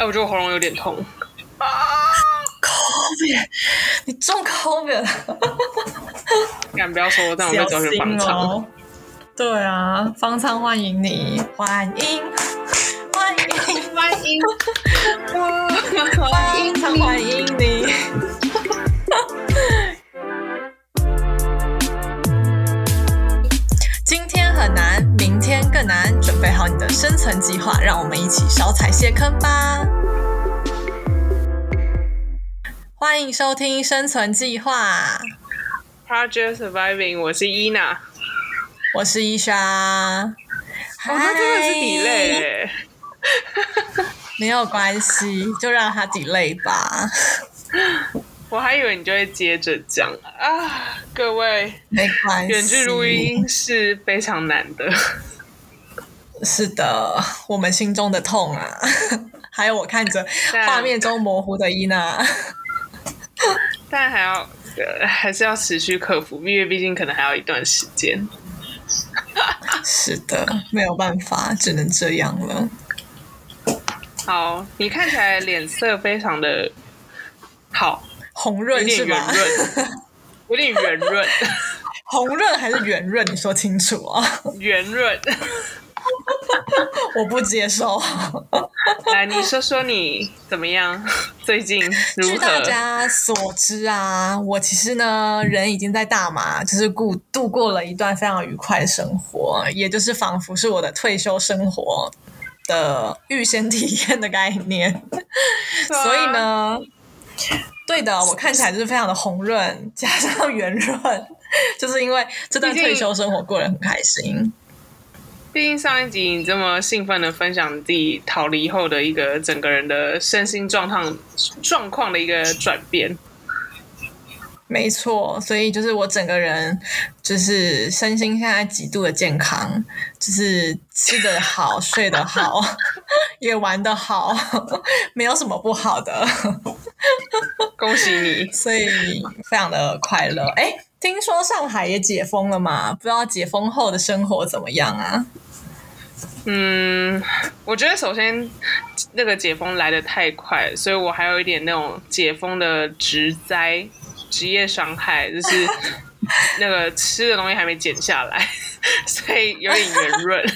哎，我觉得我喉咙有点痛。啊，COVID，你中 COVID 了？敢不要说，但我会找去方舱。对啊，方舱欢迎你，欢迎，欢迎，欢迎，欢迎，欢迎你。今天很难，明天更难，准备好你的生存计划，让我们一起少踩些坑吧。欢迎收听《生存计划》，Project Surviving。我是伊娜，我是伊莎。哦，那真的是 delay，没有关系，就让它 delay 吧。我还以为你就会接着讲啊，各位，没关系，远距录音是非常难的。是的，我们心中的痛啊，还有我看着画面中模糊的伊娜。但还要还是要持续克服，因为毕竟可能还要一段时间。是的，没有办法，只能这样了。好，你看起来脸色非常的好，红润，有点圆润，有点圆润，红润还是圆润？你说清楚啊！圆润。我不接受。来，你说说你怎么样？最近据大家所知啊，我其实呢，人已经在大马，就是过度过了一段非常愉快的生活，也就是仿佛是我的退休生活的预先体验的概念。所以呢，对的，我看起来就是非常的红润，加上圆润，就是因为这段退休生活过得很开心。毕竟上一集你这么兴奋的分享自己逃离后的一个整个人的身心状况状况的一个转变，没错，所以就是我整个人就是身心现在极度的健康，就是吃得好、睡得好，也玩得好，没有什么不好的。恭喜你，所以非常的快乐。哎，听说上海也解封了嘛？不知道解封后的生活怎么样啊？嗯，我觉得首先那个解封来的太快，所以我还有一点那种解封的职灾、职业伤害，就是 那个吃的东西还没减下来，所以有点圆润。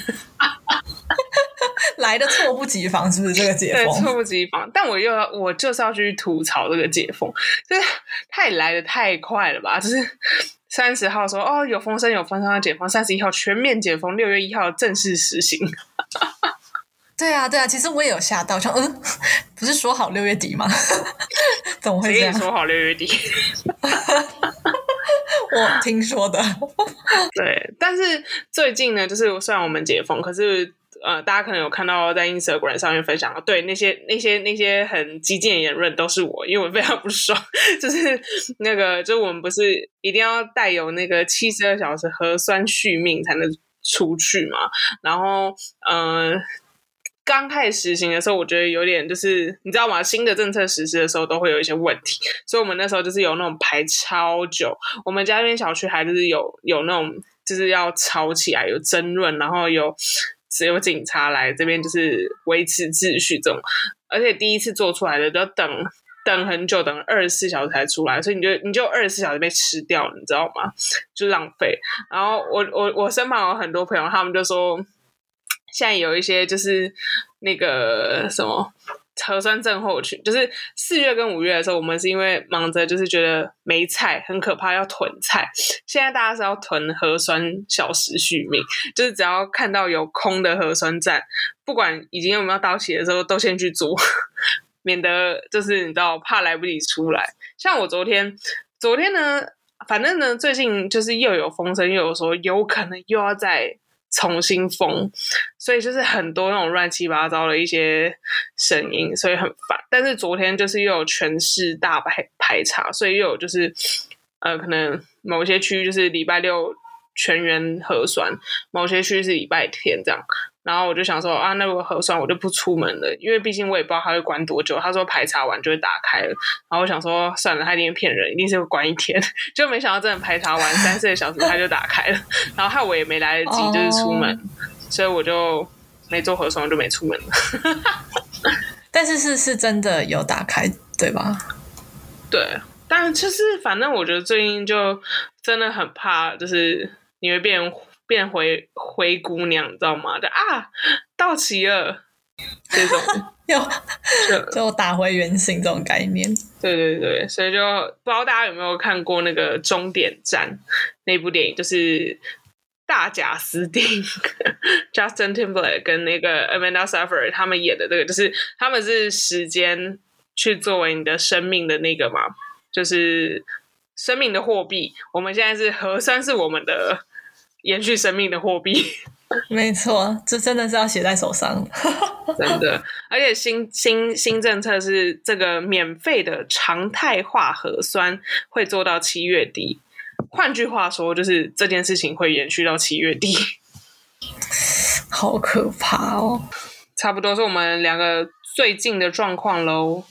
来的猝不及防，是不是这个解封？猝不及防，但我又要，我就是要去吐槽这个解封，就是太来的太快了吧？就是三十号说哦有风声有风声要解封，三十一号全面解封，六月一号正式实行。对啊，对啊，其实我也有吓到，说嗯，不是说好六月底吗？怎么会这样？说好六月底，我听说的。对，但是最近呢，就是虽然我们解封，可是。呃，大家可能有看到在 Instagram 上面分享，对那些那些那些很激进言论都是我，因为我非常不爽，就是那个，就我们不是一定要带有那个七十二小时核酸续命才能出去嘛？然后，嗯，刚开始实行的时候，我觉得有点就是你知道吗？新的政策实施的时候都会有一些问题，所以我们那时候就是有那种排超久，我们家那边小区还是有有那种就是要吵起来，有争论，然后有。只有警察来这边就是维持秩序这种，而且第一次做出来的都要等等很久，等二十四小时才出来，所以你就你就二十四小时被吃掉了，你知道吗？就浪费。然后我我我身旁有很多朋友，他们就说，现在有一些就是那个什么。核酸症候群就是四月跟五月的时候，我们是因为忙着，就是觉得没菜很可怕，要囤菜。现在大家是要囤核酸小时续命，就是只要看到有空的核酸站，不管已经有没有到期的时候，都先去租，免得就是你知道怕来不及出来。像我昨天，昨天呢，反正呢，最近就是又有风声，又有说有可能又要在。重新封，所以就是很多那种乱七八糟的一些声音，所以很烦。但是昨天就是又有全市大排排查，所以又有就是呃，可能某些区域就是礼拜六全员核酸，某些区域是礼拜天这样。然后我就想说啊，那如果核酸我就不出门了，因为毕竟我也不知道他会关多久。他说排查完就会打开了。然后我想说算了，他一定骗人，一定是会关一天。就没想到真的排查完三四个小时他就打开了。然后害我也没来得及就是出门，所以我就没做核酸，就没出门了。但是是是真的有打开，对吧？对，但就是反正我觉得最近就真的很怕，就是你会变变回灰姑娘，你知道吗？就啊，到齐了这种，就就打回原形这种概念。对对对，所以就不知道大家有没有看过那个《终点站》那部电影，就是大贾斯汀、Justin Timberlake 跟那个 Amanda Seyfried 他们演的这个，就是他们是时间去作为你的生命的那个嘛，就是生命的货币。我们现在是核酸是我们的延续生命的货币。没错，这真的是要写在手上。真的，而且新新新政策是这个免费的常态化核酸会做到七月底。换句话说，就是这件事情会延续到七月底。好可怕哦！差不多是我们两个最近的状况喽。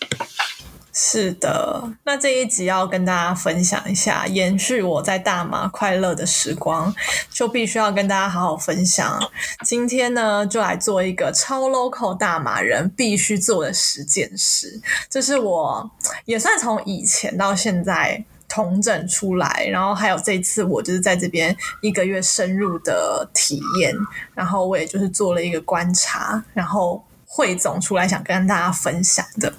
是的，那这一集要跟大家分享一下，延续我在大马快乐的时光，就必须要跟大家好好分享。今天呢，就来做一个超 local 大马人必须做的十件事，这是我也算从以前到现在统整出来，然后还有这次我就是在这边一个月深入的体验，然后我也就是做了一个观察，然后汇总出来想跟大家分享的。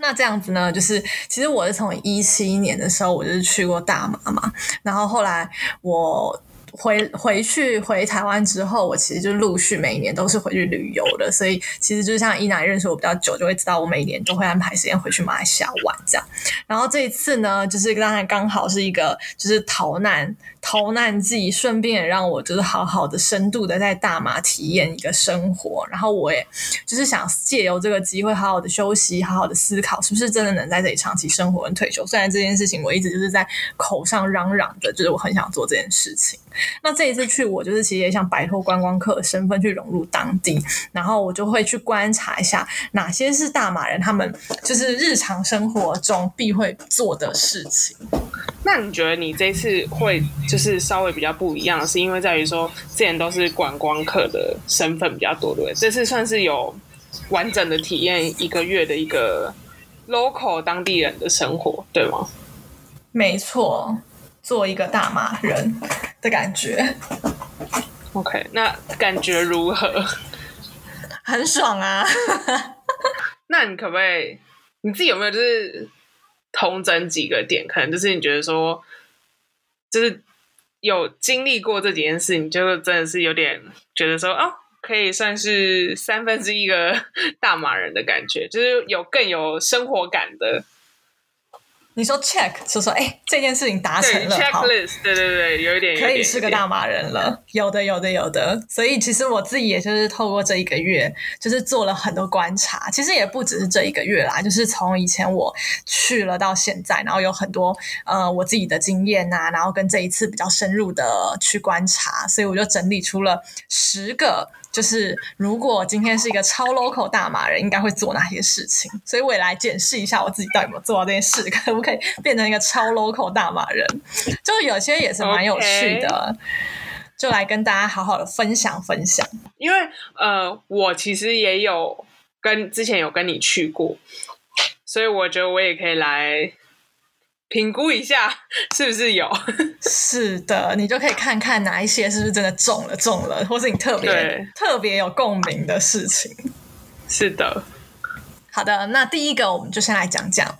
那这样子呢，就是其实我是从一七年的时候，我就是去过大马嘛，然后后来我回回去回台湾之后，我其实就陆续每一年都是回去旅游的，所以其实就像伊娜认识我比较久，就会知道我每年都会安排时间回去马来西亚玩这样。然后这一次呢，就是刚才刚好是一个就是逃难逃难记，顺便也让我就是好好的深度的在大马体验一个生活。然后我也就是想借由这个机会，好好的休息，好好的思考，是不是真的能在这里长期生活跟退休。虽然这件事情我一直就是在口上嚷嚷的，就是我很想做这件事情。那这一次去，我就是其实也想摆脱观光客的身份去融入当地，然后我就会去观察一下哪些是大马人他们就是日常生活中必会做的事情。那你觉得你这次会就是稍微比较不一样，是因为在于说之前都是观光客的身份比较多，对不对？这次算是有完整的体验一个月的一个 local 当地人的生活，对吗？没错，做一个大马人的感觉，OK，那感觉如何？很爽啊！那你可不可以你自己有没有就是通整几个点？可能就是你觉得说，就是有经历过这几件事，你就真的是有点觉得说，哦，可以算是三分之一个 大马人的感觉，就是有更有生活感的。你说 check，就说哎，这件事情达成了，好，checklist，对对对，有一点可以是个大马人了。有的，有的，有的。所以其实我自己也就是透过这一个月，就是做了很多观察。其实也不只是这一个月啦，就是从以前我去了到现在，然后有很多呃我自己的经验呐、然后跟这一次比较深入的去观察，所以我就整理出了十个。就是如果今天是一个超 local 大马人，应该会做哪些事情？所以我也来检视一下我自己到底有没有做到这件事，可不可以变成一个超 local 大马人？就有些也是蛮有趣的就来跟大家好好的分享分享。因为呃，我其实也有跟之前有跟你去过，所以我觉得我也可以来评估一下 是不是有。是的，你就可以看看哪一些是不是真的中了中了，或是你特别特别有共鸣的事情。是的，好的，那第一个我们就先来讲讲，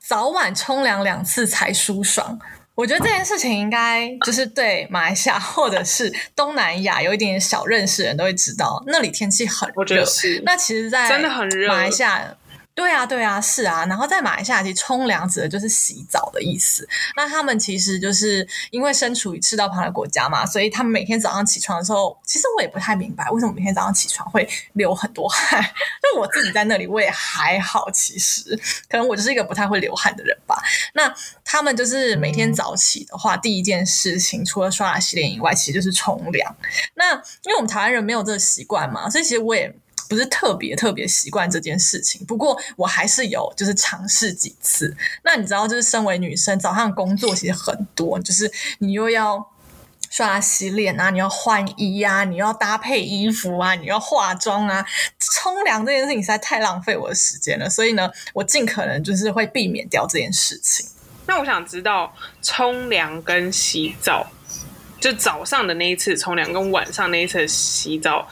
早晚冲凉两次才舒爽。我觉得这件事情应该就是对马来西亚或者是东南亚有一点小认识的人都会知道，那里天气很热。我觉得是那其实，在真的很热马来西亚。对啊，对啊，是啊。然后在马来西亚，其实冲凉指的就是洗澡的意思。那他们其实就是因为身处于赤道旁的国家嘛，所以他们每天早上起床的时候，其实我也不太明白为什么每天早上起床会流很多汗。就我自己在那里，我也还好，其实可能我就是一个不太会流汗的人吧。那他们就是每天早起的话，第一件事情除了刷牙洗脸以外，其实就是冲凉。那因为我们台湾人没有这个习惯嘛，所以其实我也。不是特别特别习惯这件事情，不过我还是有就是尝试几次。那你知道，就是身为女生，早上工作其实很多，就是你又要刷牙洗脸啊，你要换衣啊，你要搭配衣服啊，你要化妆啊，冲凉这件事情实在太浪费我的时间了，所以呢，我尽可能就是会避免掉这件事情。那我想知道，冲凉跟洗澡，就早上的那一次冲凉跟晚上那一次洗澡。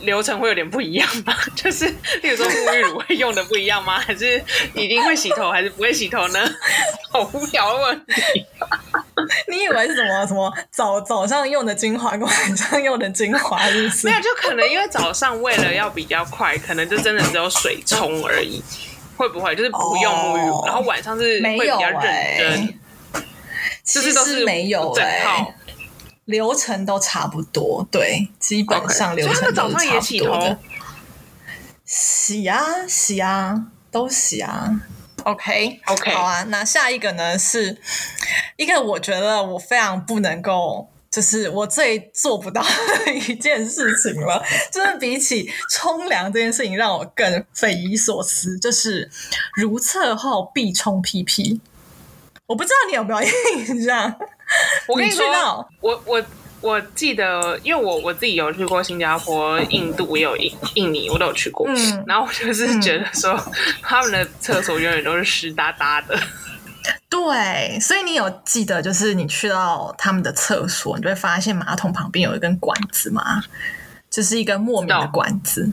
流程会有点不一样吧？就是，例如说沐浴乳会用的不一样吗？还是一定会洗头，还是不会洗头呢？好无聊问题。你以为是什么什么早早上用的精华跟晚上用的精华是不是？没有，就可能因为早上为了要比较快，可能就真的只有水冲而已。会不会就是不用沐浴乳？然后晚上是会比较认真。其实都是没有整套。流程都差不多，对，基本上流程都差不多的。洗啊洗啊，都洗啊。OK OK，好啊。那下一个呢，是一个我觉得我非常不能够，就是我最做不到的一件事情了。就是比起冲凉这件事情，让我更匪夷所思，就是如厕后必冲屁屁。我不知道你有没有印象。我跟你说，我我我记得，因为我我自己有去过新加坡、印度，也有印印尼，我都有去过。嗯，然后我就是觉得说，他们的厕所永远都是湿哒哒的。对，所以你有记得，就是你去到他们的厕所，你就会发现马桶旁边有一根管子吗？就是一根莫名的管子。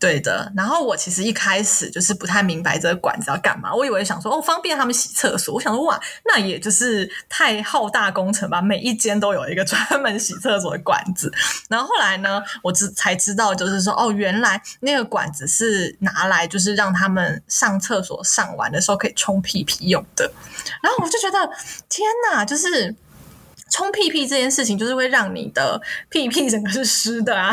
对的，然后我其实一开始就是不太明白这个管子要干嘛，我以为想说哦方便他们洗厕所，我想说哇那也就是太浩大工程吧，每一间都有一个 专门洗厕所的管子。然后后来呢，我知才知道就是说哦原来那个管子是拿来就是让他们上厕所上完的时候可以冲屁屁用的。然后我就觉得天哪，就是。冲屁屁这件事情，就是会让你的屁屁整个是湿的啊。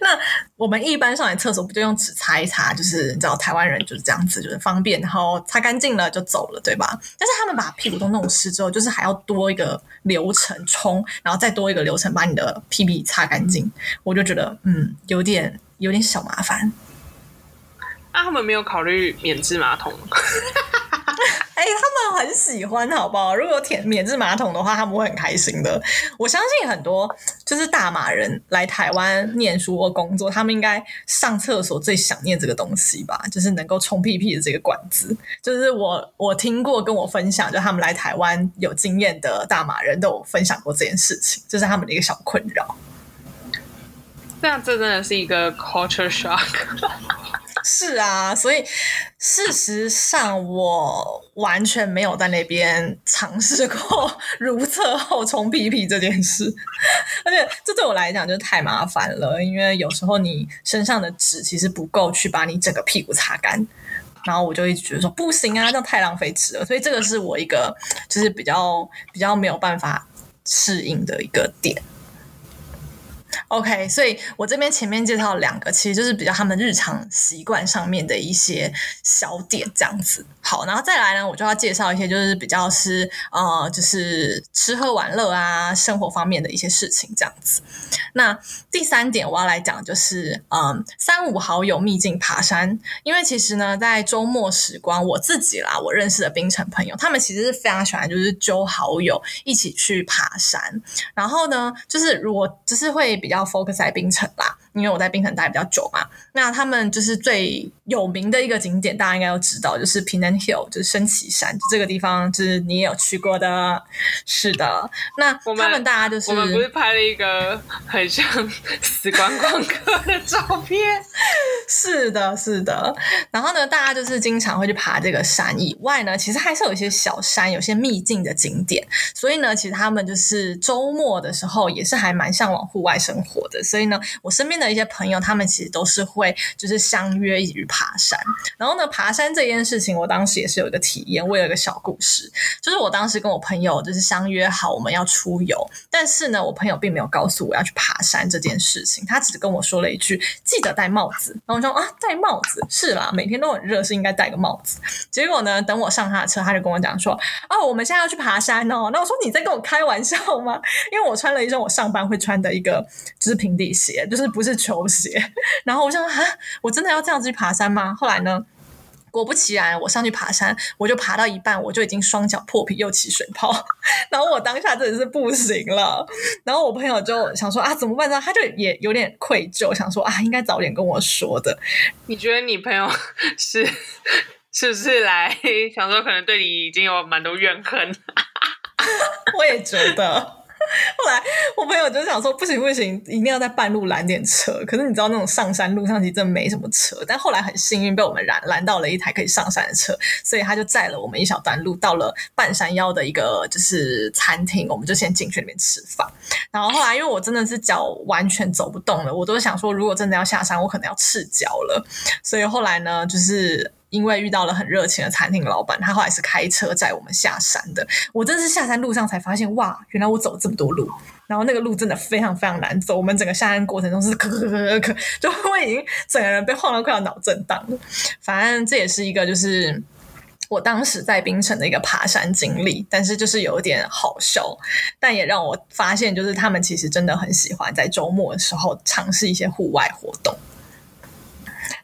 那我们一般上来厕所不就用纸擦一擦，就是你知道台湾人就是这样子，就是方便，然后擦干净了就走了，对吧？但是他们把屁股都弄湿之后，就是还要多一个流程冲，然后再多一个流程把你的屁屁擦干净，我就觉得嗯，有点有点小麻烦。那他们没有考虑免治马桶？哎，他们很喜欢，好不好？如果填免治马桶的话，他们会很开心的。我相信很多就是大马人来台湾念书或工作，他们应该上厕所最想念这个东西吧？就是能够冲屁屁的这个管子。就是我我听过跟我分享，就他们来台湾有经验的大马人都有分享过这件事情，这是他们的一个小困扰。那这真的是一个 culture shock。是啊，所以事实上我完全没有在那边尝试过 如厕后冲屁屁这件事，而且这对我来讲就太麻烦了，因为有时候你身上的纸其实不够去把你整个屁股擦干，然后我就一直觉得说不行啊，这样太浪费纸了，所以这个是我一个就是比较比较没有办法适应的一个点。OK，所以我这边前面介绍两个，其实就是比较他们日常习惯上面的一些小点，这样子。好，然后再来呢，我就要介绍一些就是比较是呃，就是吃喝玩乐啊，生活方面的一些事情这样子。那第三点我要来讲就是，嗯，三五好友秘境爬山。因为其实呢，在周末时光，我自己啦，我认识的冰城朋友，他们其实是非常喜欢就是揪好友一起去爬山。然后呢，就是如果就是会比较 focus 在冰城啦。因为我在冰城待比较久嘛，那他们就是最有名的一个景点，大家应该都知道，就是平南 hill，就是升旗山这个地方，就是你也有去过的。是的，那他们大家就是我们不是拍了一个很像死观光客的照片？是的，是的。然后呢，大家就是经常会去爬这个山以外呢，其实还是有一些小山，有些秘境的景点。所以呢，其实他们就是周末的时候也是还蛮向往户外生活的。所以呢，我身边的。一些朋友，他们其实都是会就是相约一起去爬山。然后呢，爬山这件事情，我当时也是有一个体验。我有一个小故事，就是我当时跟我朋友就是相约好我们要出游，但是呢，我朋友并没有告诉我要去爬山这件事情，他只跟我说了一句：“记得戴帽子。”然后我说：“啊，戴帽子是啦，每天都很热，是应该戴个帽子。”结果呢，等我上他的车，他就跟我讲说：“哦，我们现在要去爬山哦。”那我说：“你在跟我开玩笑吗？”因为我穿了一双我上班会穿的一个就是平底鞋，就是不是。球鞋，然后我想啊，我真的要这样子去爬山吗？后来呢，果不其然，我上去爬山，我就爬到一半，我就已经双脚破皮又起水泡，然后我当下真的是不行了。然后我朋友就想说啊，怎么办呢？他就也有点愧疚，想说啊，应该早点跟我说的。你觉得你朋友是是不是来想说，可能对你已经有蛮多怨恨？我也觉得。后来我朋友就想说，不行不行，一定要在半路拦点车。可是你知道那种上山路上其实真的没什么车。但后来很幸运被我们拦拦到了一台可以上山的车，所以他就载了我们一小段路到了半山腰的一个就是餐厅，我们就先进去那边吃饭。然后后来因为我真的是脚完全走不动了，我都想说如果真的要下山，我可能要赤脚了。所以后来呢，就是。因为遇到了很热情的餐厅老板，他后来是开车载我们下山的。我真是下山路上才发现，哇，原来我走这么多路，然后那个路真的非常非常难走。我们整个下山过程中是咳咳咳咳咳，就我已经整个人被晃到快要脑震荡了。反正这也是一个就是我当时在冰城的一个爬山经历，但是就是有点好笑，但也让我发现，就是他们其实真的很喜欢在周末的时候尝试一些户外活动。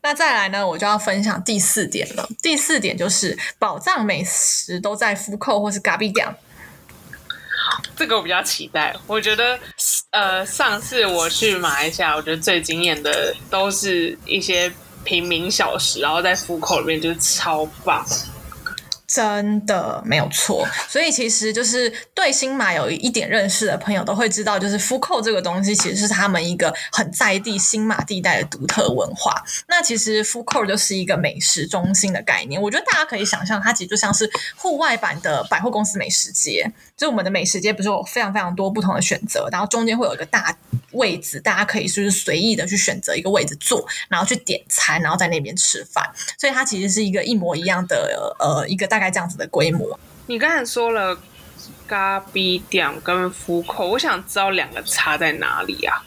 那再来呢，我就要分享第四点了。第四点就是宝藏美食都在福扣或是咖喱店。这个我比较期待。我觉得，呃，上次我去马来西亚，我觉得最惊艳的都是一些平民小食，然后在福扣里面就是超棒。真的没有错，所以其实就是对新马有一点认识的朋友都会知道，就是福扣这个东西其实是他们一个很在地新马地带的独特文化。那其实福扣就是一个美食中心的概念，我觉得大家可以想象，它其实就像是户外版的百货公司美食街。就我们的美食街不是有非常非常多不同的选择，然后中间会有一个大位置，大家可以就是随意的去选择一个位置坐，然后去点餐，然后在那边吃饭。所以它其实是一个一模一样的呃一个大概这样子的规模。你刚才说了咖喱店跟福口，我想知道两个差在哪里啊？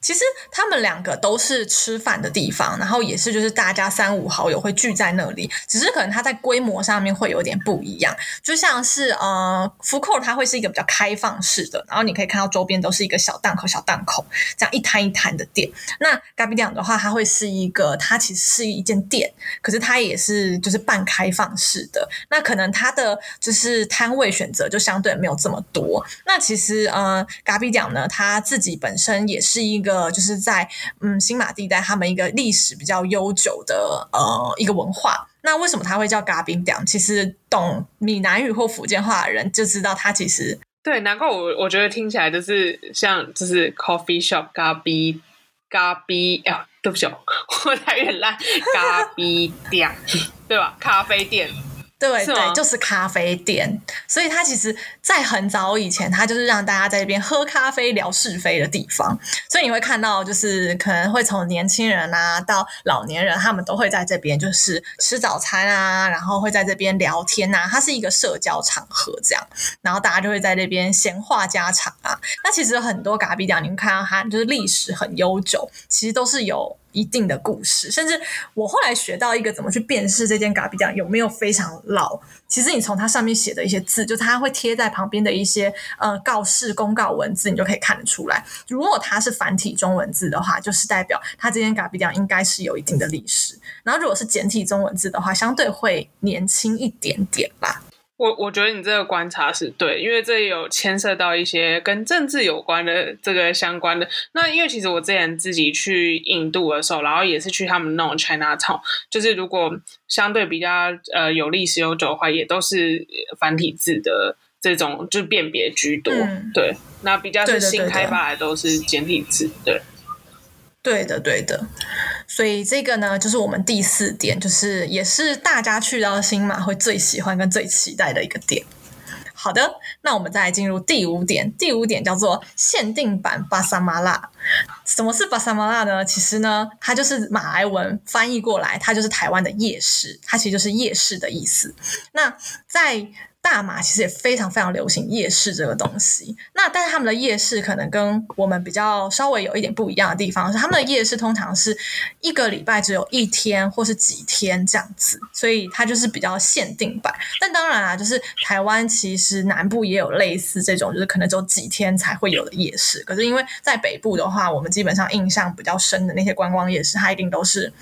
其实他们两个都是吃饭的地方，然后也是就是大家三五好友会聚在那里，只是可能它在规模上面会有点不一样。就像是呃福扣，它会是一个比较开放式的，然后你可以看到周边都是一个小档口、小档口这样一摊一摊的店。那咖比店的话，它会是一个，它其实是一间店，可是它也是就是半开放式的。那可能它的就是摊位选择就相对没有这么多。那其实呃咖比店呢，它自己本身也是一个。个就是在嗯新马地带，他们一个历史比较悠久的呃一个文化。那为什么它会叫嘎宾店？其实懂闽南语或福建话的人就知道，它其实对，难怪我我觉得听起来就是像就是 coffee shop 嘎比嘎比哎，对不起，我太有点烂，嘎比店对吧？咖啡店。对对，就是咖啡店，所以它其实，在很早以前，它就是让大家在这边喝咖啡、聊是非的地方。所以你会看到，就是可能会从年轻人啊到老年人，他们都会在这边就是吃早餐啊，然后会在这边聊天啊。它是一个社交场合，这样，然后大家就会在这边闲话家常啊。那其实很多咖啡店，你们看到它就是历史很悠久，其实都是有。一定的故事，甚至我后来学到一个怎么去辨识这间咖啡店有没有非常老。其实你从它上面写的一些字，就它会贴在旁边的一些呃告示公告文字，你就可以看得出来。如果它是繁体中文字的话，就是代表它这间咖啡店应该是有一定的历史。然后如果是简体中文字的话，相对会年轻一点点吧。我我觉得你这个观察是对，因为这有牵涉到一些跟政治有关的这个相关的。那因为其实我之前自己去印度的时候，然后也是去他们那种 China Town，就是如果相对比较呃有历史悠久的话，也都是繁体字的这种，就辨别居多。对，那比较是新开发的都是简体字。对。对的，对的，所以这个呢，就是我们第四点，就是也是大家去到新马会最喜欢跟最期待的一个点。好的，那我们再来进入第五点，第五点叫做限定版巴沙马拉。什么是巴沙马拉呢？其实呢，它就是马来文翻译过来，它就是台湾的夜市，它其实就是夜市的意思。那在大马其实也非常非常流行夜市这个东西，那但是他们的夜市可能跟我们比较稍微有一点不一样的地方是，他们的夜市通常是一个礼拜只有一天或是几天这样子，所以它就是比较限定版。但当然啊，就是台湾其实南部也有类似这种，就是可能只有几天才会有的夜市。可是因为在北部的话，我们基本上印象比较深的那些观光夜市，它一定都是。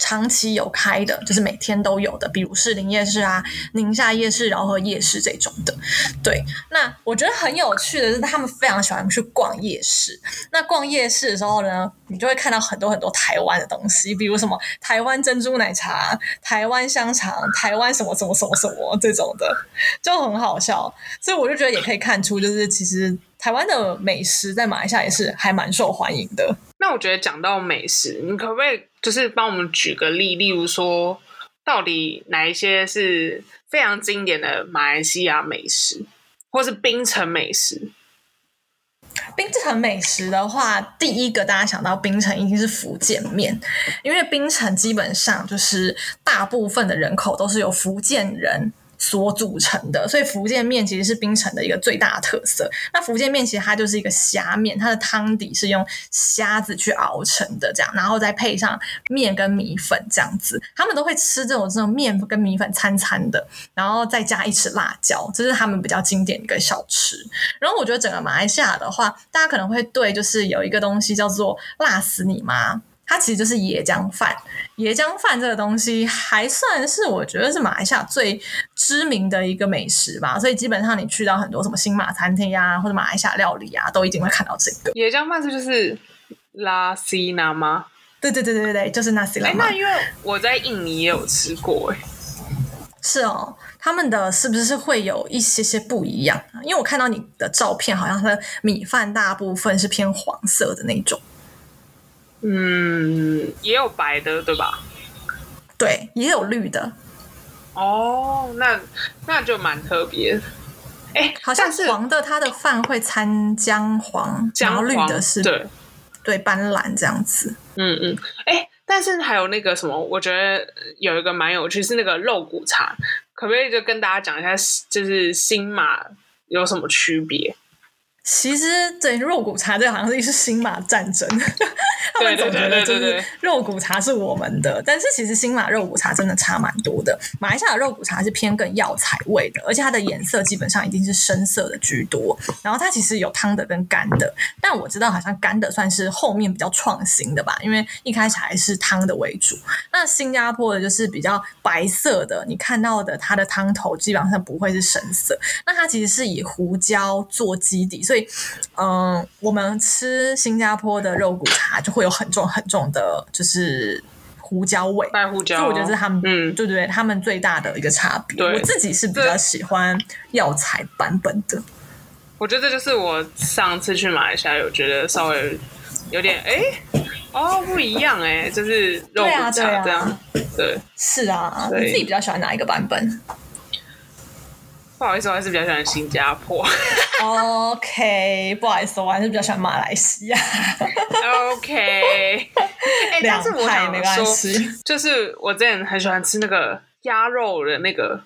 长期有开的，就是每天都有的，比如士林夜市啊、宁夏夜市、饶河夜市这种的。对，那我觉得很有趣的是，他们非常喜欢去逛夜市。那逛夜市的时候呢，你就会看到很多很多台湾的东西，比如什么台湾珍珠奶茶、台湾香肠、台湾什么什么什么什么这种的，就很好笑。所以我就觉得也可以看出，就是其实台湾的美食在马来西亚也是还蛮受欢迎的。那我觉得讲到美食，你可不可以就是帮我们举个例，例如说，到底哪一些是非常经典的马来西亚美食，或是槟城美食？槟城美食的话，第一个大家想到槟城一定是福建面，因为槟城基本上就是大部分的人口都是由福建人。所组成的，所以福建面其实是槟城的一个最大的特色。那福建面其实它就是一个虾面，它的汤底是用虾子去熬成的，这样，然后再配上面跟米粉这样子。他们都会吃这种这种面跟米粉餐餐的，然后再加一匙辣椒，这是他们比较经典一个小吃。然后我觉得整个马来西亚的话，大家可能会对就是有一个东西叫做辣死你妈。它其实就是椰浆饭，椰浆饭这个东西还算是我觉得是马来西亚最知名的一个美食吧，所以基本上你去到很多什么新马餐厅呀，或者马来西亚料理啊，都一定会看到这个椰浆饭，这就是拉西纳吗？对对对对对就是那西拉。哎，那因为我在印尼也有吃过，哎，是哦，他们的是不是会有一些些不一样？因为我看到你的照片，好像它的米饭大部分是偏黄色的那种。嗯，也有白的，对吧？对，也有绿的。哦，那那就蛮特别。哎，好像是黄的，它的饭会掺姜黄，然后绿的是对对斑斓这样子。嗯嗯，哎，但是还有那个什么，我觉得有一个蛮有趣，是那个肉骨茶，可不可以就跟大家讲一下，就是新马有什么区别？其实对肉骨茶，这好像是一是新马战争，他们总觉得就是肉骨茶是我们的，但是其实新马肉骨茶真的差蛮多的。马来西亚的肉骨茶是偏更药材味的，而且它的颜色基本上一定是深色的居多。然后它其实有汤的跟干的，但我知道好像干的算是后面比较创新的吧，因为一开始还是汤的为主。那新加坡的就是比较白色的，你看到的它的汤头基本上不会是深色，那它其实是以胡椒做基底。所以，嗯，我们吃新加坡的肉骨茶就会有很重很重的，就是胡椒味，白胡椒。所以我觉得是他们，嗯，对对，他们最大的一个差别。我自己是比较喜欢药材版本的。我觉得这就是我上次去马来西亚有觉得稍微有点哎，哦，不一样哎，就是肉骨茶这样。对，是啊，你自己比较喜欢哪一个版本？不好意思，我还是比较喜欢新加坡。OK，不好意思，我还是比较喜欢马来西亚。OK，两派没关系。就是我之前很喜欢吃那个鸭肉的那个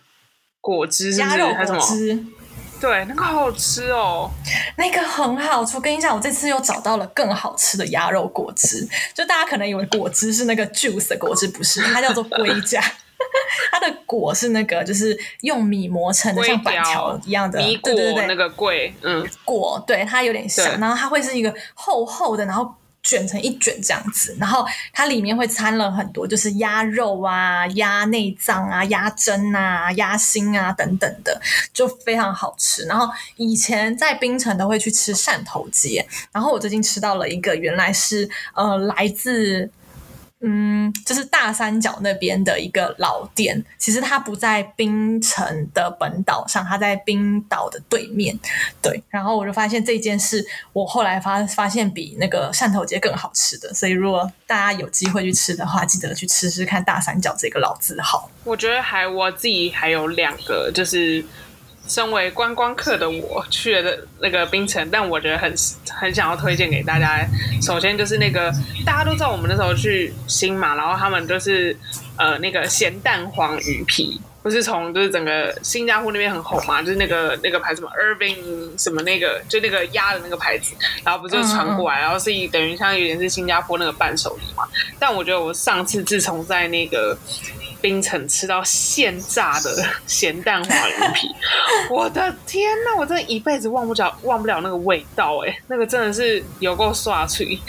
果汁，鸭肉果汁，对，那个好好吃哦。那个很好吃，我跟你讲，我这次又找到了更好吃的鸭肉果汁。就大家可能以为果汁是那个 juice 的果汁，不是，它叫做龟甲。它的果是那个，就是用米磨成的，像板条一样的米果，那个桂，嗯，果，对，它有点像，然后它会是一个厚厚的，然后卷成一卷这样子，然后它里面会掺了很多，就是鸭肉啊、鸭内脏啊、鸭胗啊、鸭心啊等等的，就非常好吃。然后以前在冰城都会去吃汕头街，然后我最近吃到了一个，原来是呃来自。嗯，就是大三角那边的一个老店，其实它不在冰城的本岛上，它在冰岛的对面。对，然后我就发现这件事，我后来发发现比那个汕头街更好吃的，所以如果大家有机会去吃的话，记得去吃吃看大三角这个老字号。我觉得还我自己还有两个，就是。身为观光客的我去了那个冰城，但我觉得很很想要推荐给大家。首先就是那个大家都知道，我们那时候去新马，然后他们就是呃那个咸蛋黄鱼皮，不是从就是整个新加坡那边很红嘛，就是那个那个牌子什么 Irving 什么那个就那个鸭的那个牌子，然后不就传过来，然后是以等于像有点是新加坡那个伴手礼嘛。但我觉得我上次自从在那个。冰城吃到现炸的咸蛋黄鱼皮，我的天呐！我真的一辈子忘不了忘不了那个味道哎，那个真的是有够刷脆，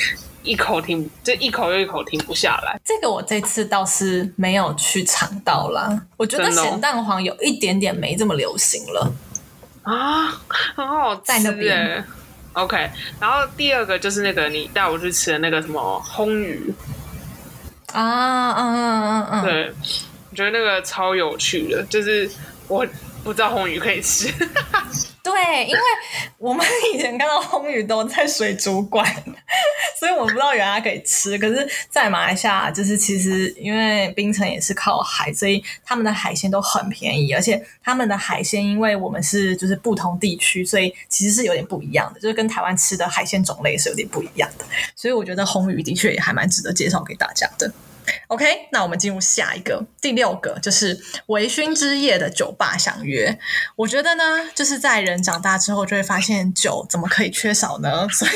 一口停，就一口又一口停不下来。这个我这次倒是没有去尝到啦。我觉得咸蛋黄有一点点没这么流行了。啊，很好吃在那边 OK，然后第二个就是那个你带我去吃的那个什么烘鱼，啊，嗯嗯嗯嗯，对，我觉得那个超有趣的，就是我不知道红鱼可以吃，对，因为我们以前看到红鱼都在水族馆，所以我不知道原来可以吃。可是，在马来西亚，就是其实因为槟城也是靠海，所以他们的海鲜都很便宜，而且他们的海鲜，因为我们是就是不同地区，所以其实是有点不一样的，就是跟台湾吃的海鲜种类是有点不一样的。所以我觉得红鱼的确也还蛮值得介绍给大家的。OK，那我们进入下一个第六个，就是微醺之夜的酒吧相约。我觉得呢，就是在人长大之后，就会发现酒怎么可以缺少呢？所以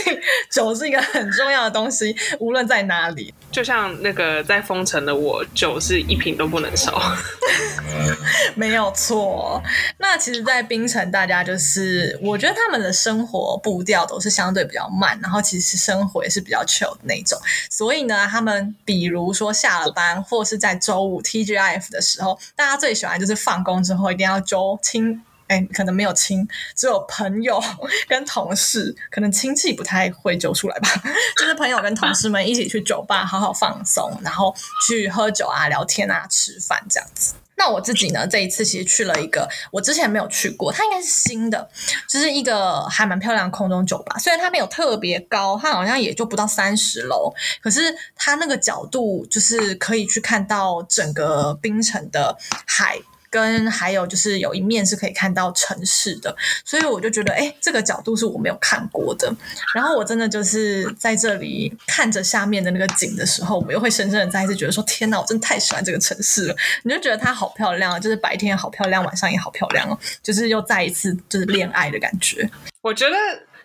酒是一个很重要的东西，无论在哪里。就像那个在封城的我，酒是一瓶都不能少。没有错。那其实，在槟城，大家就是我觉得他们的生活步调都是相对比较慢，然后其实生活也是比较 chill 的那种。所以呢，他们比如说下了班或是在周五 TGIF 的时候，大家最喜欢就是放工之后一定要揪亲。哎，可能没有亲，只有朋友 跟同事，可能亲戚不太会揪出来吧。就是朋友跟同事们一起去酒吧好好放松，然后去喝酒啊、聊天啊、吃饭这样子。那我自己呢，这一次其实去了一个我之前没有去过，它应该是新的，就是一个还蛮漂亮的空中酒吧。虽然它没有特别高，它好像也就不到三十楼，可是它那个角度就是可以去看到整个冰城的海。跟还有就是有一面是可以看到城市的，所以我就觉得，哎，这个角度是我没有看过的。然后我真的就是在这里看着下面的那个景的时候，我又会深深的再一次觉得说，天哪，我真的太喜欢这个城市了。你就觉得它好漂亮啊，就是白天好漂亮，晚上也好漂亮哦，就是又再一次就是恋爱的感觉。我觉得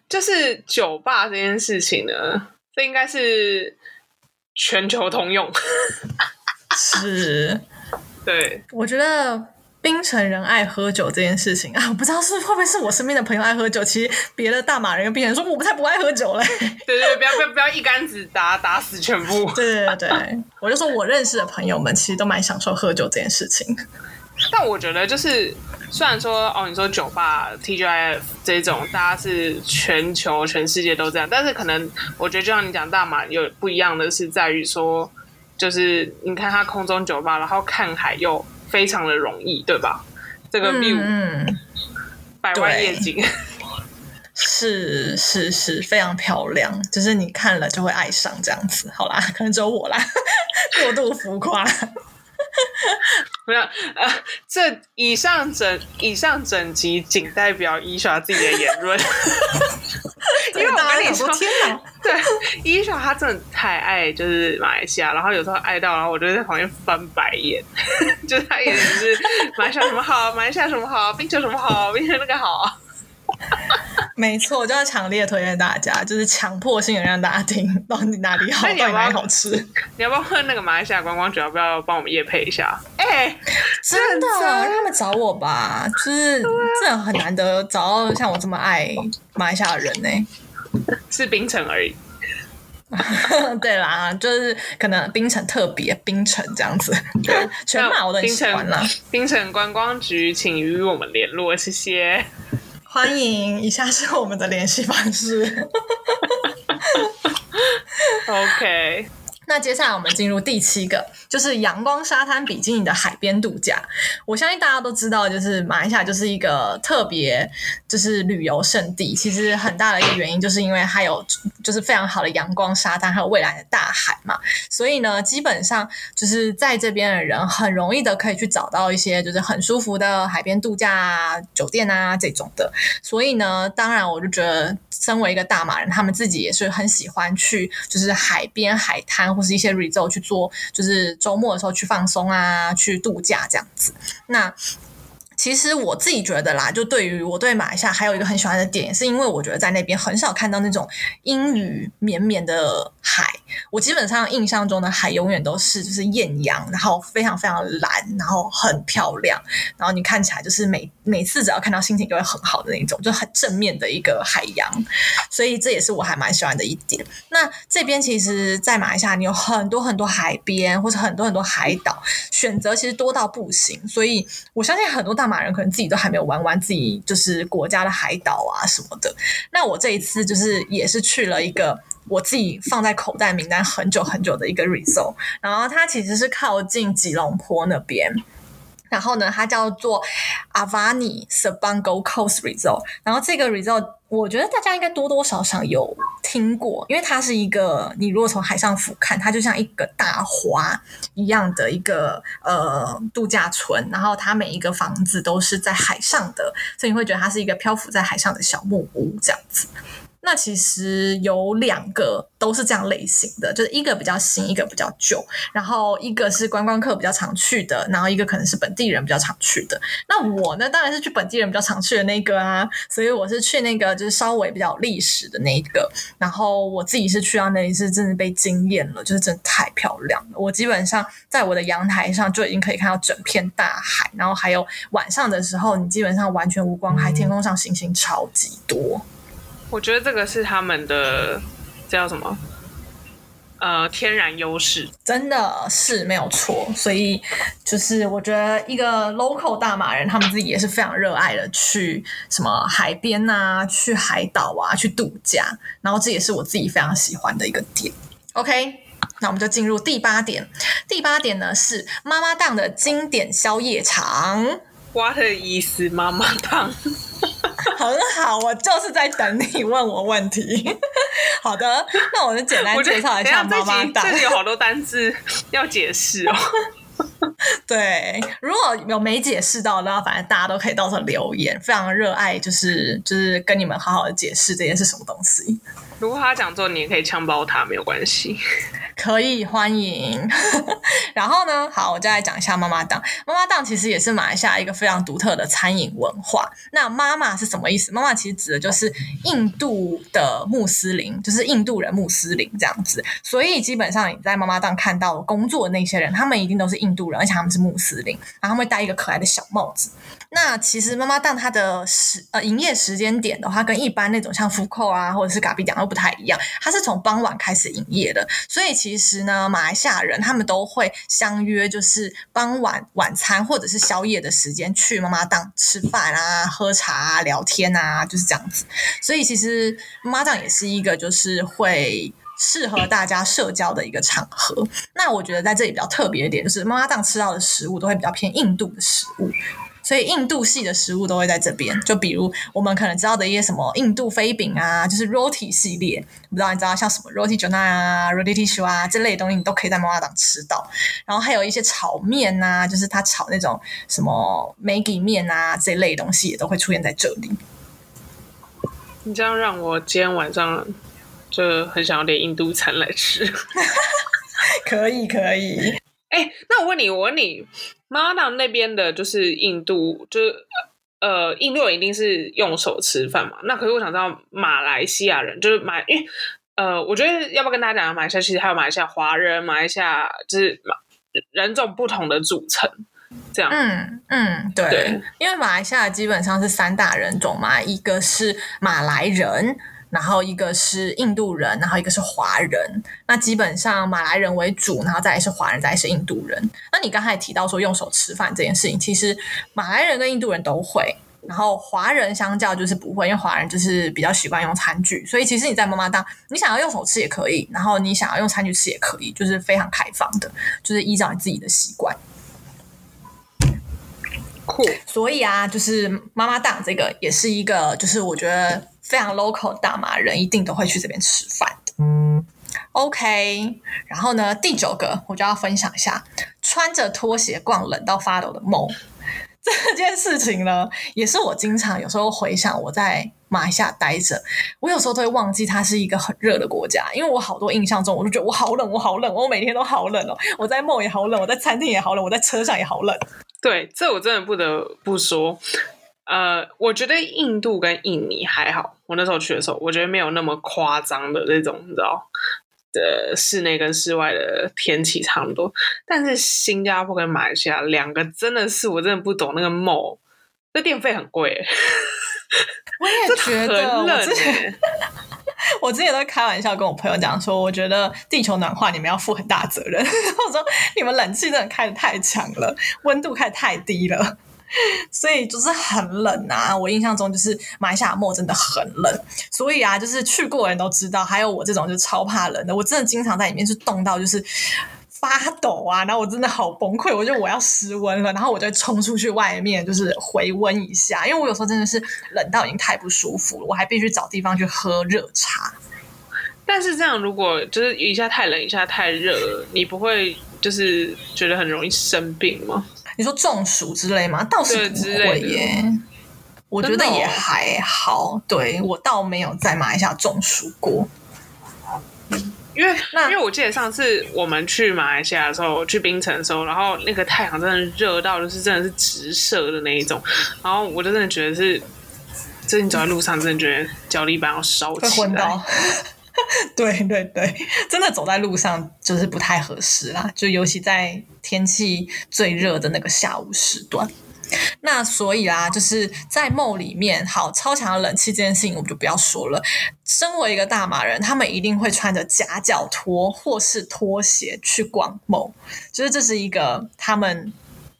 就是酒吧这件事情呢，这应该是全球通用。是，对，我觉得。槟城人爱喝酒这件事情啊，我 不知道是会不会是我身边的朋友爱喝酒，其实别的大马人跟槟城人说我们才不爱喝酒嘞。对对，不要不要不要一竿子打打死全部。对对对，我就说我认识的朋友们其实都蛮享受喝酒这件事情。但我觉得就是，虽然说哦，你说酒吧 TGIF 这种，大家是全球全世界都这样，但是可能我觉得就像你讲大马有不一样的是在于说，就是你看它空中酒吧，然后看海又。非常的容易，对吧？这个 view，嗯，百万夜景，是是是，非常漂亮，就是你看了就会爱上这样子。好啦，可能只有我啦，过度浮夸。没有，呃，这以上整以上整集仅代表伊莎自己的言论，因为我跟你说，天哪，对，伊莎她真的太爱就是马来西亚，然后有时候爱到，然后我就在旁边翻白眼，就是她也是马来西亚什么好，马来西亚什么好，冰球什么好，冰球那个好。没错，我就要强烈推荐大家，就是强迫性的让大家听 到底哪里好，到底哪里好吃。你要不要问那个马来西亚观光局要不要帮我们夜配一下？哎，真的，让他们找我吧，就是真的很难得找到像我这么爱马来西亚的人呢、是冰城而已。对啦，就是可能冰城特别冰城这样子，全马我都很喜欢啦。冰城观光局，请与我们联络，谢谢。欢迎，以下是我们的联系方式。OK，那接下来我们进入第七个，就是阳光沙滩比基尼的海边度假。我相信大家都知道，就是马来西亚就是一个特别就是旅游胜地。其实很大的一个原因，就是因为它有就是非常好的阳光沙滩，还有蔚蓝的大海嘛。所以呢，基本上就是在这边的人很容易的可以去找到一些就是很舒服的海边度假啊、酒店啊这种的。所以呢，当然我就觉得，身为一个大马人，他们自己也是很喜欢去就是海边海滩或是一些 resort 去做，就是周末的时候去放松啊、去度假这样子。那其实我自己觉得啦，就对于我对马来西亚还有一个很喜欢的点，是因为我觉得在那边很少看到那种阴雨绵绵的海。我基本上印象中的海永远都是就是艳阳，然后非常非常蓝，然后很漂亮，然后你看起来就是每每次只要看到心情就会很好的那种，就很正面的一个海洋。所以这也是我还蛮喜欢的一点。那这边其实，在马来西亚你有很多很多海边或者很多很多海岛，选择其实多到不行。所以我相信很多大大马人可能自己都还没有玩完自己就是国家的海岛啊什么的。那我这一次就是也是去了一个我自己放在口袋名单很久很久的一个 resort，然后它其实是靠近吉隆坡那边。然后呢，它叫做 Avani Sabango Coast Resort。然后这个 resort，我觉得大家应该多多少少有听过，因为它是一个你如果从海上俯瞰，它就像一个大花一样的一个呃度假村。然后它每一个房子都是在海上的，所以你会觉得它是一个漂浮在海上的小木屋这样子。那其实有两个都是这样类型的，就是一个比较新，一个比较旧。然后一个是观光客比较常去的，然后一个可能是本地人比较常去的。那我呢，当然是去本地人比较常去的那个啊，所以我是去那个就是稍微比较历史的那一个。然后我自己是去到那里是真的被惊艳了，就是真的太漂亮了。我基本上在我的阳台上就已经可以看到整片大海，然后还有晚上的时候，你基本上完全无光害，天空上星星超级多。我觉得这个是他们的叫什么？呃，天然优势，真的是没有错。所以就是我觉得一个 local 大马人，他们自己也是非常热爱的去什么海边啊，去海岛啊，去度假。然后这也是我自己非常喜欢的一个点。OK，那我们就进入第八点。第八点呢是妈妈档的经典宵夜场。What 的意思？妈妈档。很好，我就是在等你问我问题。好的，那我就简单介绍一下妈妈档。这里有好多单字要解释哦。对，如果有没解释到的，反正大家都可以到时候留言，非常热爱，就是就是跟你们好好的解释这件是什么东西。如果他讲座，你也可以枪爆他，没有关系。可以欢迎。然后呢，好，我再来讲一下妈妈档。妈妈档其实也是马来西亚一个非常独特的餐饮文化。那妈妈是什么意思？妈妈其实指的就是印度的穆斯林，就是印度人穆斯林这样子。所以基本上你在妈妈档看到工作的那些人，他们一定都是印度人，而且他们是穆斯林，然后他们会戴一个可爱的小帽子。那其实妈妈档它的时呃营业时间点的话，跟一般那种像福扣啊或者是嘎比讲都不太一样，它是从傍晚开始营业的。所以其实呢，马来西亚人他们都会相约，就是傍晚晚餐或者是宵夜的时间去妈妈档吃饭啊、喝茶啊、聊天啊，就是这样子。所以其实妈妈档也是一个就是会适合大家社交的一个场合。那我觉得在这里比较特别一点，就是妈妈档吃到的食物都会比较偏印度的食物。所以印度系的食物都会在这边，就比如我们可能知道的一些什么印度飞饼啊，就是 roti 系列，不知道你知道像什么 roti jana 啊、roti tissue 啊这类东西，你都可以在妈妈档吃到。然后还有一些炒面啊，就是他炒那种什么 Maggi 面啊这类东西，也都会出现在这里。你这样让我今天晚上就很想要点印度餐来吃。可以，可以。哎，那我问你，我问你。妈档那边的就是印度，就是呃，印度人一定是用手吃饭嘛？那可是我想知道马来西亚人，就是马，因为呃，我觉得要不要跟大家讲，马来西亚其实还有马来西亚华人，马来西亚就是马人种不同的组成，这样。嗯嗯，对，因为马来西亚基本上是三大人种嘛，一个是马来人。然后一个是印度人，然后一个是华人。那基本上马来人为主，然后再是华人，再是印度人。那你刚才提到说用手吃饭这件事情，其实马来人跟印度人都会，然后华人相较就是不会，因为华人就是比较习惯用餐具。所以其实你在妈妈档，你想要用手吃也可以，然后你想要用餐具吃也可以，就是非常开放的，就是依照你自己的习惯。酷。所以啊，就是妈妈档这个也是一个，就是我觉得。非常 local 大马人一定都会去这边吃饭的。OK，然后呢，第九个我就要分享一下，穿着拖鞋逛冷到发抖的梦这件事情呢，也是我经常有时候回想我在马来西亚待着，我有时候都会忘记它是一个很热的国家，因为我好多印象中我就觉得我好冷，我好冷，我每天都好冷哦，我在梦也好冷，我在餐厅也好冷，我在车上也好冷。对，这我真的不得不说。呃，我觉得印度跟印尼还好，我那时候去的时候，我觉得没有那么夸张的那种，你知道，的室内跟室外的天气差不多。但是新加坡跟马来西亚两个真的是，我真的不懂那个 mall，那电费很贵。我也觉得，我之前 我之前都开玩笑跟我朋友讲说，我觉得地球暖化你们要负很大责任。我说你们冷气真的开的太强了，温度开的太低了。所以就是很冷啊！我印象中就是马来西亚末真的很冷，所以啊，就是去过人都知道，还有我这种就超怕冷的，我真的经常在里面就冻到就是发抖啊，然后我真的好崩溃，我觉得我要失温了，然后我就冲出去外面就是回温一下，因为我有时候真的是冷到已经太不舒服了，我还必须找地方去喝热茶。但是这样，如果就是一下太冷，一下太热，你不会就是觉得很容易生病吗？你说中暑之类吗？倒是不会耶，我觉得也还好。对我倒没有在马来西亚中暑过，因为那因为我记得上次我们去马来西亚的时候，去槟城的时候，然后那个太阳真的热到就是真的是直射的那一种，然后我就真的觉得是，就是你走在路上，真的觉得脚底板要烧起来。对对对，真的走在路上就是不太合适啦，就尤其在天气最热的那个下午时段。那所以啊，就是在梦里面，好超强的冷气这件事情，我们就不要说了。身为一个大马人，他们一定会穿着夹脚拖或是拖鞋去逛梦，就是这是一个他们。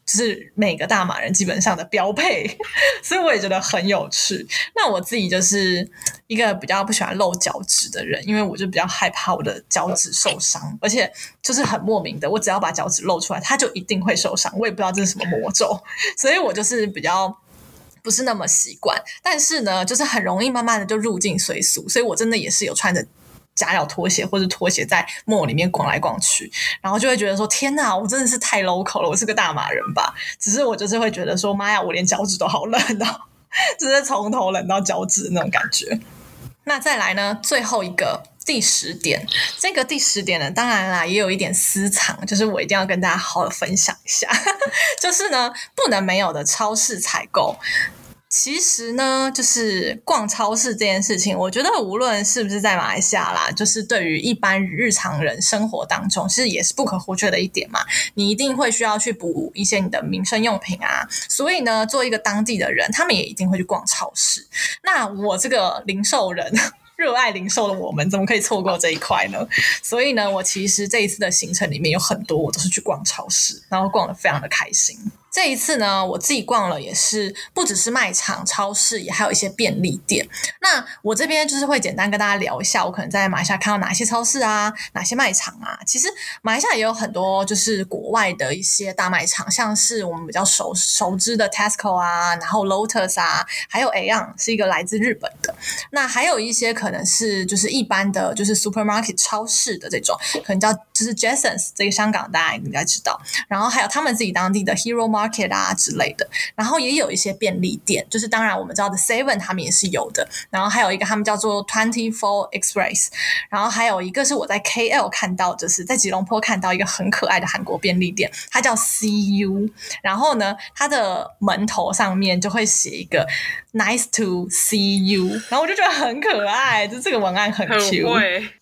就是每个大马人基本上的标配，所以我也觉得很有趣。那我自己就是一个比较不喜欢露脚趾的人，因为我就比较害怕我的脚趾受伤，而且就是很莫名的，我只要把脚趾露出来，它就一定会受伤。我也不知道这是什么魔咒，所以我就是比较不是那么习惯。但是呢，就是很容易慢慢的就入境随俗，所以我真的也是有穿着。夹脚拖鞋或者拖鞋在墨里面逛来逛去，然后就会觉得说：“天哪，我真的是太 local 了，我是个大马人吧？”只是我就是会觉得说：“妈呀，我连脚趾都好冷哦，就是从头冷到脚趾那种感觉。”那再来呢？最后一个第十点，这个第十点呢，当然啦，也有一点私藏，就是我一定要跟大家好好分享一下，就是呢，不能没有的超市采购。其实呢，就是逛超市这件事情，我觉得无论是不是在马来西亚啦，就是对于一般日常人生活当中，其实也是不可或缺的一点嘛。你一定会需要去补一些你的民生用品啊，所以呢，做一个当地的人，他们也一定会去逛超市。那我这个零售人，热爱零售的我们，怎么可以错过这一块呢？所以呢，我其实这一次的行程里面有很多，我都是去逛超市，然后逛的非常的开心。这一次呢，我自己逛了，也是不只是卖场、超市，也还有一些便利店。那我这边就是会简单跟大家聊一下，我可能在马来西亚看到哪些超市啊，哪些卖场啊。其实马来西亚也有很多就是国外的一些大卖场，像是我们比较熟熟知的 Tesco 啊，然后 Lotus 啊，还有 Aeon 是一个来自日本的。那还有一些可能是就是一般的就是 supermarket 超市的这种，可能叫就是 Jasons 这个香港大家应该知道。然后还有他们自己当地的 Hero Market。Market 啊之类的，然后也有一些便利店，就是当然我们知道的 Seven 他们也是有的，然后还有一个他们叫做 Twenty Four Express，然后还有一个是我在 KL 看到，就是在吉隆坡看到一个很可爱的韩国便利店，它叫 CU，然后呢，它的门头上面就会写一个 Nice to see you，然后我就觉得很可爱，就这个文案很 Q，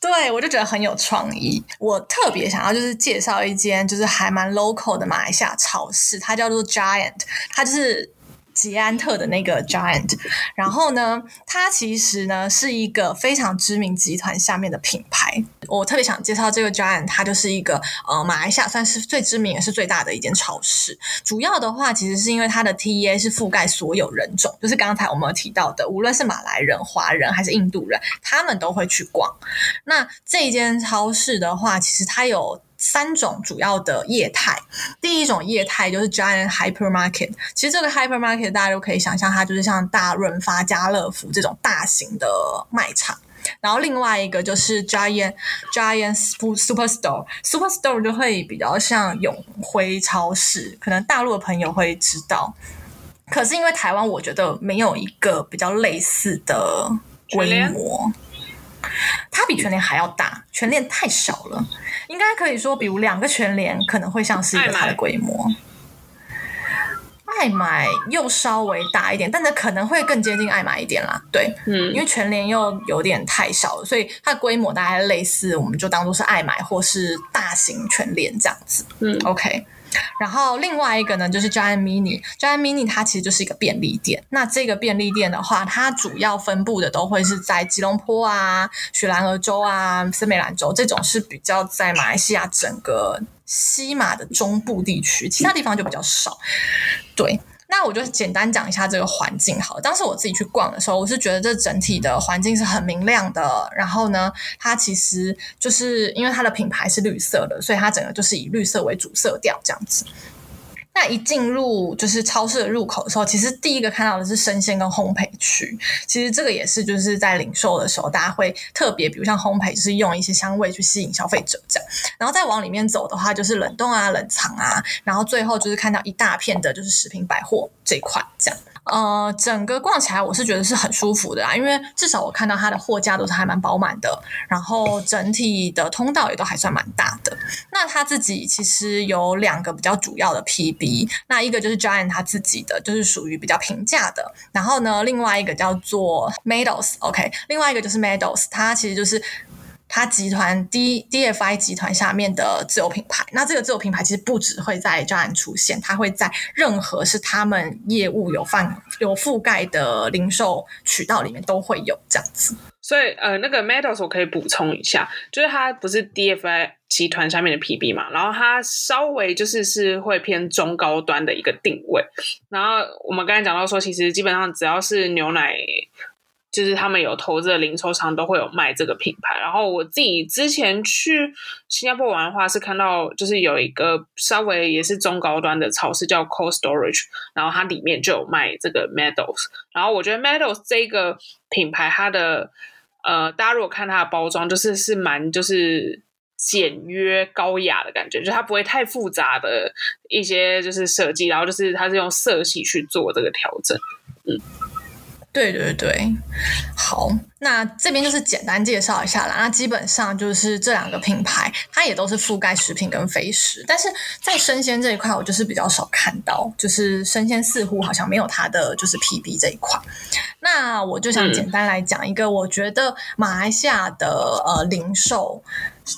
对我就觉得很有创意。我特别想要就是介绍一间就是还蛮 local 的马来西亚超市，它叫。做 Giant，它就是捷安特的那个 Giant。然后呢，它其实呢是一个非常知名集团下面的品牌。我特别想介绍这个 Giant，它就是一个呃马来西亚算是最知名也是最大的一间超市。主要的话，其实是因为它的 TA 是覆盖所有人种，就是刚才我们提到的，无论是马来人、华人还是印度人，他们都会去逛。那这间超市的话，其实它有。三种主要的业态，第一种业态就是 Giant Hypermarket。其实这个 Hypermarket 大家都可以想象，它就是像大润发、家乐福这种大型的卖场。然后另外一个就是 Giant Giant Superstore。Superstore 就会比较像永辉超市，可能大陆的朋友会知道。可是因为台湾，我觉得没有一个比较类似的规模。它比全联还要大，全联太小了。应该可以说，比如两个全联可能会像是一个它的规模。爱买又稍微大一点，但是可能会更接近爱买一点啦。对，嗯因为全联又有点太小了，所以它的规模大概类似，我们就当做是爱买或是大型全联这样子。嗯 OK。然后另外一个呢，就是 Giant Mini。Giant Mini 它其实就是一个便利店。那这个便利店的话，它主要分布的都会是在吉隆坡啊、雪兰莪州啊、森美兰州这种是比较在马来西亚整个西马的中部地区，其他地方就比较少。对。那我就简单讲一下这个环境好。当时我自己去逛的时候，我是觉得这整体的环境是很明亮的。然后呢，它其实就是因为它的品牌是绿色的，所以它整个就是以绿色为主色调这样子。那一进入就是超市的入口的时候，其实第一个看到的是生鲜跟烘焙区。其实这个也是就是在零售的时候，大家会特别，比如像烘焙，就是用一些香味去吸引消费者这样。然后再往里面走的话，就是冷冻啊、冷藏啊，然后最后就是看到一大片的就是食品百货这一块这样。呃，整个逛起来我是觉得是很舒服的啊，因为至少我看到它的货架都是还蛮饱满的，然后整体的通道也都还算蛮大的。那他自己其实有两个比较主要的 PB，那一个就是 Giant 他自己的，就是属于比较平价的，然后呢，另外一个叫做 Meadows，OK，、另外一个就是 Meadows，它其实就是。它集团 D DFI 集团下面的自有品牌，那这个自有品牌其实不只会在 Giant 出现，它会在任何是他们业务有范有覆盖的零售渠道里面都会有这样子。所以呃，那个 Meadows 我可以补充一下，就是它不是 DFI 集团下面的 PB 嘛，然后它稍微就是是会偏中高端的一个定位。然后我们刚才讲到说，其实基本上只要是牛奶。就是他们有投资的零售商都会有卖这个品牌，然后我自己之前去新加坡玩的话，是看到就是有一个稍微也是中高端的超市叫 Cold Storage，然后它里面就有卖这个 Meadows，然后我觉得 Meadows 这个品牌它的呃，大家如果看它的包装，就是是蛮就是简约高雅的感觉，就它不会太复杂的一些就是设计，然后就是它是用色系去做这个调整，嗯。对对对，好，那这边就是简单介绍一下啦。那基本上就是这两个品牌，它也都是覆盖食品跟非食，但是在生鲜这一块，我就是比较少看到，就是生鲜似乎好像没有它的就是 PB 这一块。那我就想简单来讲一个，我觉得马来西亚的呃零售。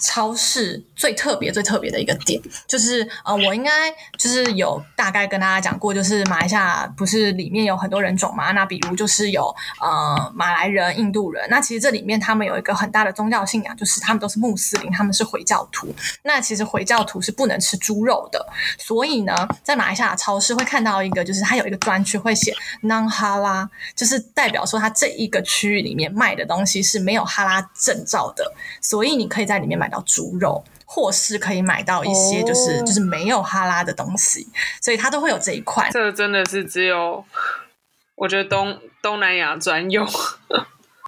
超市最特别、最特别的一个点，就是呃，我应该就是有大概跟大家讲过，就是马来西亚不是里面有很多人种嘛？那比如就是有呃马来人、印度人，那其实这里面他们有一个很大的宗教信仰，就是他们都是穆斯林，他们是回教徒。那其实回教徒是不能吃猪肉的，所以呢，在马来西亚超市会看到一个，就是它有一个专区会写 non 哈拉，就是代表说它这一个区域里面卖的东西是没有哈拉证照的，所以你可以在里面。买到猪肉，或是可以买到一些就是、哦就是没有哈拉的东西，所以它都会有这一块。这个真的是只有我觉得东东南亚专用。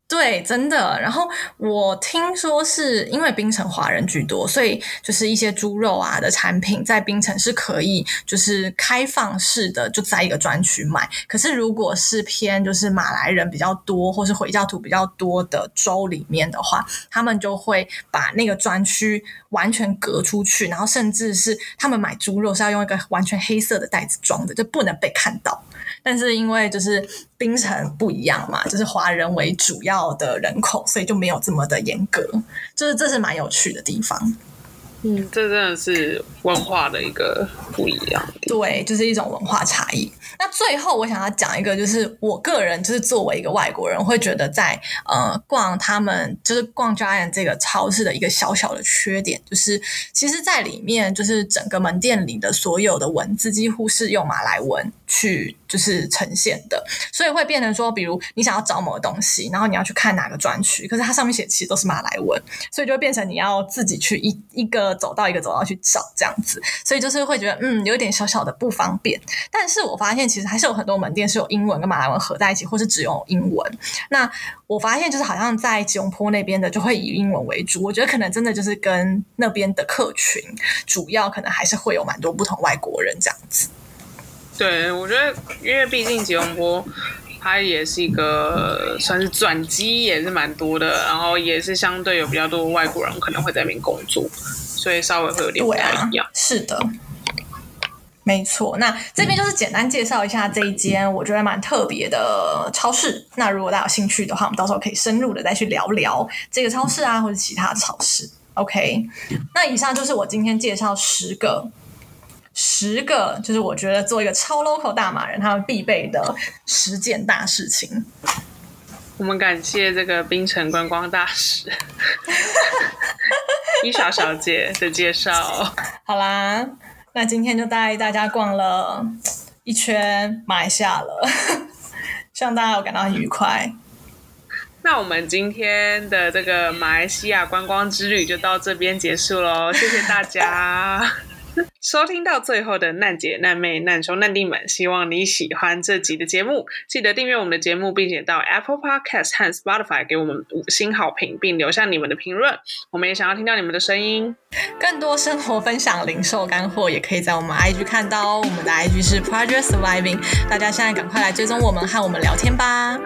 对，真的。然后我听说是因为槟城华人居多，所以就是一些猪肉啊的产品在槟城是可以就是开放式的就在一个专区卖。可是如果是偏就是马来人比较多，或是回教徒比较多的州里面的话，他们就会把那个专区完全隔出去，然后甚至是他们买猪肉是要用一个完全黑色的袋子装的，就不能被看到。但是因为就是槟城不一样嘛，就是华人为主要的人口，所以就没有这么的严格，就是这是蛮有趣的地方。嗯，这真的是文化的一个不一样。对，就是一种文化差异。那最后我想要讲一个，就是我个人就是作为一个外国人，会觉得在呃逛他们就是逛 Giant 这个超市的一个小小的缺点，就是其实在里面就是整个门店里的所有的文字几乎是用马来文去就是呈现的，所以会变成说，比如你想要找某个东西，然后你要去看哪个专区，可是它上面写其实都是马来文，所以就会变成你要自己去一一个走到一个走道去找这样子，所以就是会觉得嗯有点小小的不方便。但是我发现其实还是有很多门店是有英文跟马来文合在一起，或是只有英文。那我发现就是好像在吉隆坡那边的就会以英文为主，我觉得可能真的就是跟那边的客群主要可能还是会有蛮多不同外国人这样子。对，我觉得因为毕竟吉隆坡。它也是一个算是转机，也是蛮多的，然后也是相对有比较多外国人可能会在那边工作，所以稍微会有点不一样。，是的。没错，那这边就是简单介绍一下这一间我觉得蛮特别的超市。那如果大家有兴趣的话，我们到时候可以深入的再去聊聊这个超市啊，或者其他超市。OK，那以上就是我今天介绍十个，十个就是我觉得做一个超 local 大马人他们必备的十件大事情。我们感谢这个冰城观光大使伊莎小姐的介绍。好啦。那今天就带大家逛了一圈马来西亚了，希望大家有感到很愉快。那我们今天的这个马来西亚观光之旅就到这边结束喽，谢谢大家。收听到最后的难姐、难妹、难兄、难弟们，希望你喜欢这集的节目。记得订阅我们的节目，并且到 Apple Podcast 和 Spotify 给我们五星好评，并留下你们的评论。我们也想要听到你们的声音。更多生活分享、零售干货，也可以在我们 IG 看到哦。我们的 IG 是 Project Surviving，大家现在赶快来追踪我们，和我们聊天吧。